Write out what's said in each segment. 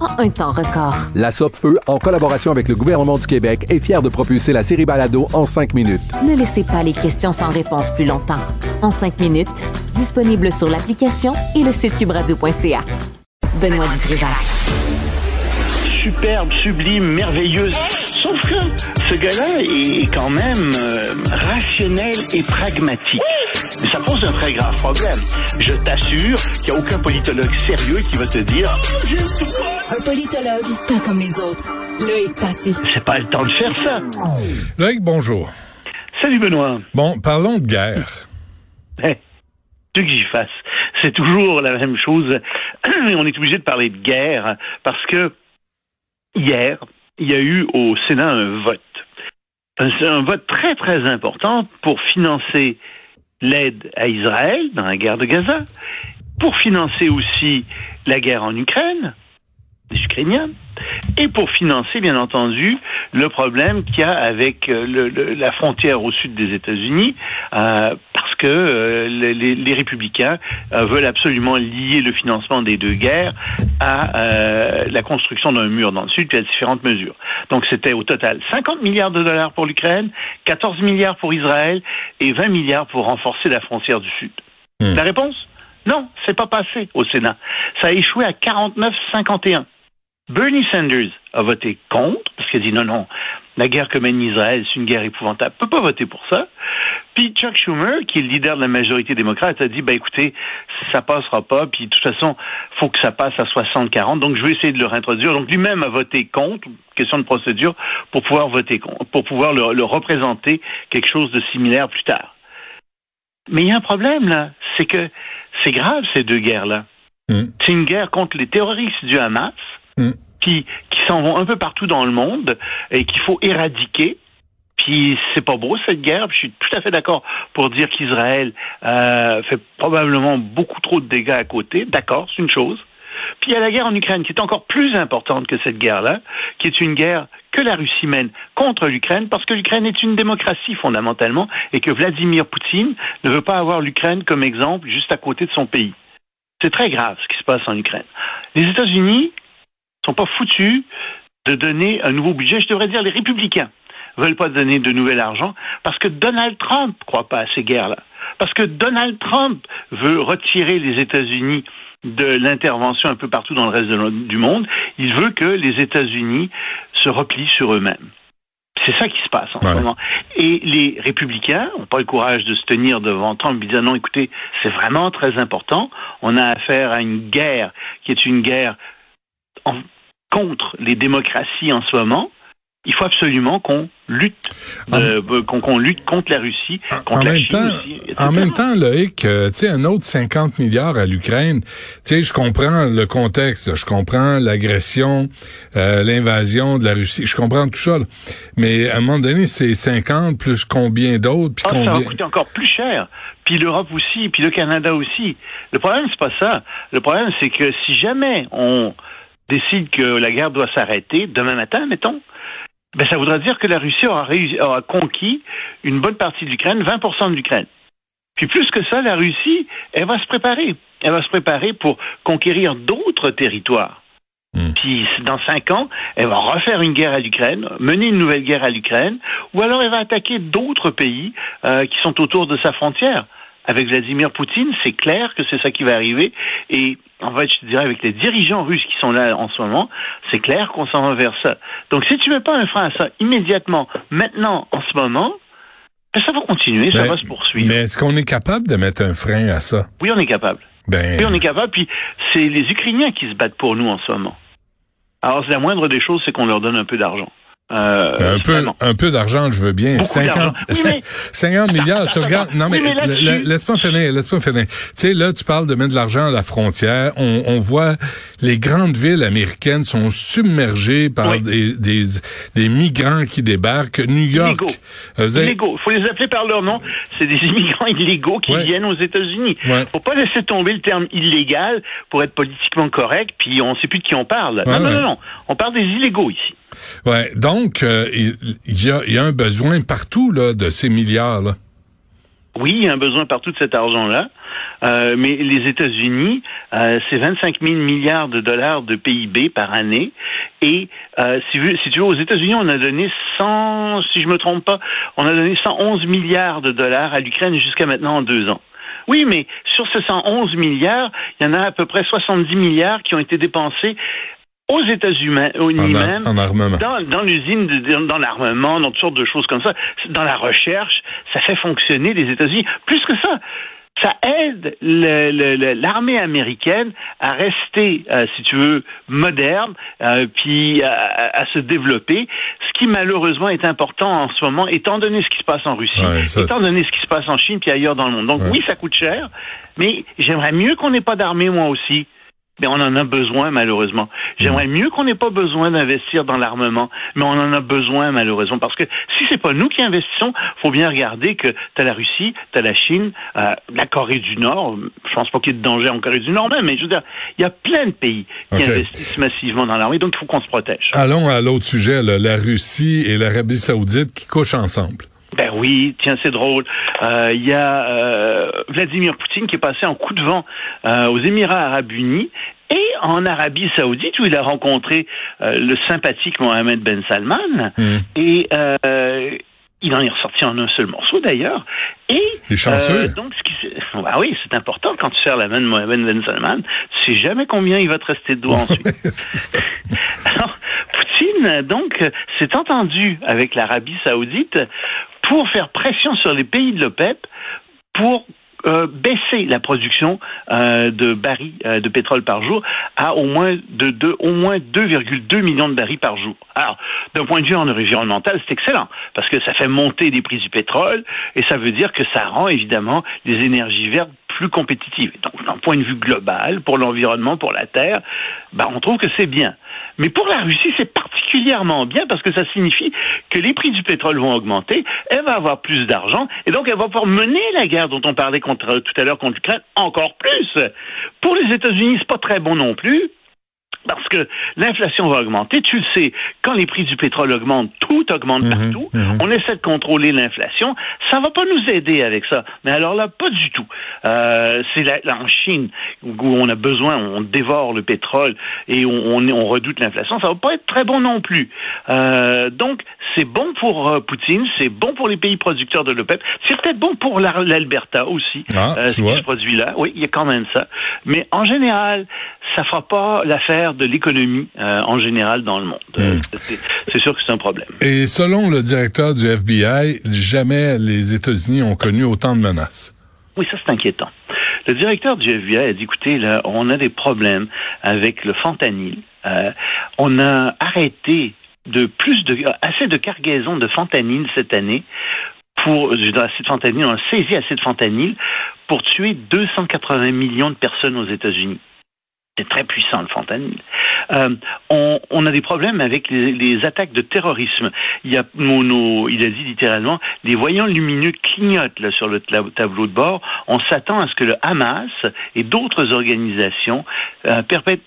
en un temps record. La Feu, en collaboration avec le gouvernement du Québec, est fière de propulser la série Balado en cinq minutes. Ne laissez pas les questions sans réponse plus longtemps. En cinq minutes, disponible sur l'application et le site cubradio.ca. Benoît Dutrisac. Superbe, sublime, merveilleuse. Sauf que ce gars-là est quand même euh, rationnel et pragmatique. Mais ça pose un très grave problème. Je t'assure qu'il n'y a aucun politologue sérieux qui va te dire Un politologue, pas comme les autres. Loïc Passy. c'est pas le temps de faire ça. Loïc, bonjour. Salut Benoît. Bon, parlons de guerre. Eh, tu que j'y fasse? C'est toujours la même chose. On est obligé de parler de guerre parce que hier, il y a eu au Sénat un vote. Un, un vote très très important pour financer l'aide à Israël dans la guerre de Gaza, pour financer aussi la guerre en Ukraine, Ukrainiens, et pour financer, bien entendu, le problème qu'il y a avec euh, le, le, la frontière au sud des États-Unis, euh, parce que euh, les, les, républicains euh, veulent absolument lier le financement des deux guerres à la construction d'un mur dans le sud, puis à différentes mesures. Donc c'était au total 50 milliards de dollars pour l'Ukraine, 14 milliards pour Israël et 20 milliards pour renforcer la frontière du sud. Mmh. La réponse? Non, c'est pas passé au Sénat. Ça a échoué à 49-51. Bernie Sanders a voté contre, parce qu'il a dit non, non, la guerre que mène Israël, c'est une guerre épouvantable. peut pas voter pour ça. Puis Chuck Schumer, qui est le leader de la majorité démocrate, a dit, bah écoutez, ça passera pas, puis de toute façon, faut que ça passe à 60-40, donc je vais essayer de le réintroduire. Donc lui-même a voté contre, question de procédure, pour pouvoir voter contre, pour pouvoir le, le représenter quelque chose de similaire plus tard. Mais il y a un problème là, c'est que c'est grave ces deux guerres-là. Mm. C'est une guerre contre les terroristes du Hamas, mm. qui, qui s'en vont un peu partout dans le monde et qu'il faut éradiquer. Puis c'est pas beau cette guerre. je suis tout à fait d'accord pour dire qu'Israël euh, fait probablement beaucoup trop de dégâts à côté. D'accord, c'est une chose. Puis il y a la guerre en Ukraine qui est encore plus importante que cette guerre-là, qui est une guerre que la Russie mène contre l'Ukraine, parce que l'Ukraine est une démocratie fondamentalement, et que Vladimir Poutine ne veut pas avoir l'Ukraine comme exemple juste à côté de son pays. C'est très grave ce qui se passe en Ukraine. Les États-Unis sont pas foutus de donner un nouveau budget. Je devrais dire les républicains veulent pas donner de nouvel argent parce que Donald Trump ne croit pas à ces guerres-là. Parce que Donald Trump veut retirer les États-Unis de l'intervention un peu partout dans le reste de, du monde. Il veut que les États-Unis se replient sur eux-mêmes. C'est ça qui se passe en ouais. ce moment. Et les républicains n'ont pas le courage de se tenir devant Trump et dire non, écoutez, c'est vraiment très important. On a affaire à une guerre qui est une guerre en, contre les démocraties en ce moment. Il faut absolument qu'on lutte, euh, qu'on qu lutte contre la Russie, contre en la même Chine temps, aussi, En même temps, Loïc, euh, tu sais, un autre 50 milliards à l'Ukraine, tu sais, je comprends le contexte, je comprends l'agression, euh, l'invasion de la Russie, je comprends tout ça, là. mais à un moment donné, c'est 50 plus combien d'autres, puis Ah, combien... Ça va coûter encore plus cher. Puis l'Europe aussi, puis le Canada aussi. Le problème, c'est pas ça. Le problème, c'est que si jamais on décide que la guerre doit s'arrêter demain matin, mettons, ben ça voudra dire que la Russie aura, réussi, aura conquis une bonne partie de l'Ukraine, 20% de l'Ukraine. Puis plus que ça, la Russie, elle va se préparer. Elle va se préparer pour conquérir d'autres territoires. Mmh. Puis dans cinq ans, elle va refaire une guerre à l'Ukraine, mener une nouvelle guerre à l'Ukraine, ou alors elle va attaquer d'autres pays euh, qui sont autour de sa frontière. Avec Vladimir Poutine, c'est clair que c'est ça qui va arriver. Et en fait, je te dirais, avec les dirigeants russes qui sont là en ce moment, c'est clair qu'on s'en va vers ça. Donc, si tu mets pas un frein à ça immédiatement, maintenant, en ce moment, ben, ça va continuer, ça Mais- va se poursuivre. Mais est-ce qu'on est capable de mettre un frein à ça? Oui, on est capable. Ben, Oui, on est capable. Puis, c'est les Ukrainiens qui se battent pour nous en ce moment. Alors, c'est la moindre des choses, c'est qu'on leur donne un peu d'argent. Euh, un peu, un peu d'argent, je veux bien. Beaucoup 50, d'argent. Oui, mais- 50 milliards, tu regardes. Non, mais, Oui, laisse-moi finir, laisse-moi finir. Tu sais, là, tu parles de mettre de l'argent à la frontière. On, on voit les grandes villes américaines sont submergées par Oui. des, des, des migrants qui débarquent. New York. Illégaux. avez- illégaux. Il faut les appeler par leur nom. C'est des immigrants illégaux qui Ouais. viennent aux États-Unis. Ouais. Faut pas laisser tomber le terme illégal pour être politiquement correct, puis on sait plus de qui on parle. Ouais, non, non, non, non. On parle des illégaux ici. Ouais, donc, euh, il, y a, un besoin partout là, de ces milliards-là. Oui, il y a un besoin partout de cet argent-là. Euh, mais les États-Unis, euh, c'est 25 000 milliards de dollars de PIB par année. Et si tu veux, aux États-Unis, on a donné 100, si je me trompe pas, on a donné 111 milliards de dollars à l'Ukraine jusqu'à maintenant en deux ans. Oui, mais sur ces 111 milliards, il y en a à peu près 70 milliards qui ont été dépensés aux États-Unis même en armement. dans, dans l'usine, de- dans, l'armement, dans toutes sortes de choses comme ça, dans la recherche, ça fait fonctionner les États-Unis. Plus que ça, ça aide l'armée américaine à rester, euh, si tu veux, moderne, euh, puis à, à- à se développer. Ce qui malheureusement est important en ce moment, étant donné ce qui se passe en Russie, Ouais, ça- étant donné ce qui se passe en Chine puis ailleurs dans le monde. Donc Ouais. oui, ça coûte cher, mais j'aimerais mieux qu'on n'ait pas d'armée moi aussi. Mais on en a besoin malheureusement. J'aimerais mieux qu'on n'ait pas besoin d'investir dans l'armement, mais on en a besoin malheureusement parce que si c'est pas nous qui investissons, faut bien regarder que t'as la Russie, t'as la Chine, euh, la Corée du Nord. Je pense pas qu'il y ait de danger en Corée du Nord même, mais je veux dire, il y a plein de pays qui Ok. investissent massivement dans l'armée, donc il faut qu'on se protège. Allons à l'autre sujet, là, la Russie et l'Arabie saoudite qui couchent ensemble. Ben oui, tiens, c'est drôle. Euh, Il y a euh, Vladimir Poutine qui est passé en coup de vent euh, aux Émirats arabes unis et en Arabie saoudite où il a rencontré euh, le sympathique Mohamed Ben Salman. Hmm. Et euh, il en est ressorti en un seul morceau d'ailleurs. Et Il est chanceux. euh, donc, ce qui bah oui, c'est important quand tu serres la main de Mohamed Ben Salman. Tu sais jamais combien il va te rester de doigts ensuite. Alors, Poutine, donc, s'est entendu avec l'Arabie saoudite pour faire pression sur les pays de l'OPEP pour euh, baisser la production euh, de barils euh, de pétrole par jour à au moins de, de- au moins 2,2 millions de barils par jour. Alors, d'un point de vue environnemental, c'est excellent parce que ça fait monter les prix du pétrole et ça veut dire que ça rend évidemment les énergies vertes plus compétitives. Donc, d'un point de vue global, pour l'environnement, pour la Terre, ben, on trouve que c'est bien. Mais pour la Russie, c'est particulièrement bien parce que ça signifie que les prix du pétrole vont augmenter, elle va avoir plus d'argent et donc elle va pouvoir mener la guerre dont on parlait tout à l'heure contre l'Ukraine encore plus. Pour les États-Unis, c'est pas très bon non plus. Parce que l'inflation va augmenter, tu le sais, quand les prix du pétrole augmentent, tout augmente Mhm, partout. mhm. On essaie de contrôler l'inflation, ça va pas nous aider avec ça. Mais alors là, pas du tout. Euh, c'est là, en Chine où on a besoin, on dévore le pétrole et on, on, on redoute l'inflation, ça va pas être très bon non plus. Euh, donc c'est bon pour euh, Poutine, c'est bon pour les pays producteurs de l'OPEP, c'est peut-être bon pour la- l'Alberta aussi. Ah, euh, ce qui se produit là. Oui, il y a quand même ça. Mais en général, ça fera pas l'affaire de l'économie euh, en général dans le monde. Euh, Hmm. c'est- sûr que c'est un problème. Et selon le directeur du FBI, jamais les États-Unis ont connu autant de menaces. Oui, ça c'est inquiétant. Le directeur du FBI a dit, écoutez, là, on a des problèmes avec le fentanyl. Euh, on a arrêté de plus de assez de cargaisons de fentanyl cette année pour de fentanyl, on a saisi assez de fentanyl pour tuer 280 millions de personnes aux États-Unis. C'est très puissant le fentanyl. Euh, on, on a des problèmes avec les, les attaques de terrorisme. Il y a nos- il a dit littéralement, les voyants lumineux clignotent là, sur le tableau de bord. On s'attend à ce que le Hamas et d'autres organisations euh, perpètrent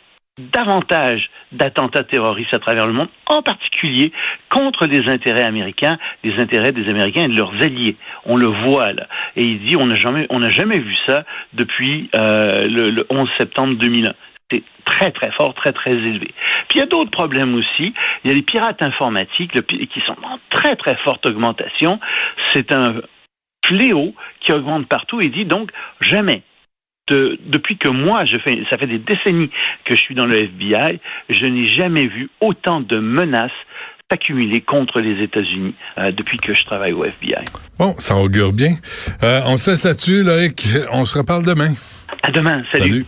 davantage d'attentats terroristes à travers le monde, en particulier contre les intérêts américains, les intérêts des Américains et de leurs alliés. On le voit là. Et il dit on n'a jamais, on n'a jamais vu ça depuis euh, le, le 11 septembre 2001. C'est très très fort, très très élevé. Puis il y a d'autres problèmes aussi. Il y a les pirates informatiques le qui sont en très très forte augmentation. C'est un fléau qui augmente partout et dit donc jamais. De, depuis que moi, je fais, ça fait des décennies que je suis dans le FBI, je n'ai jamais vu autant de menaces s'accumuler contre les États-Unis euh, depuis que je travaille au FBI. Bon, ça augure bien. Euh, on se laisse là-dessus, Loïc. On se reparle demain. À demain. salut.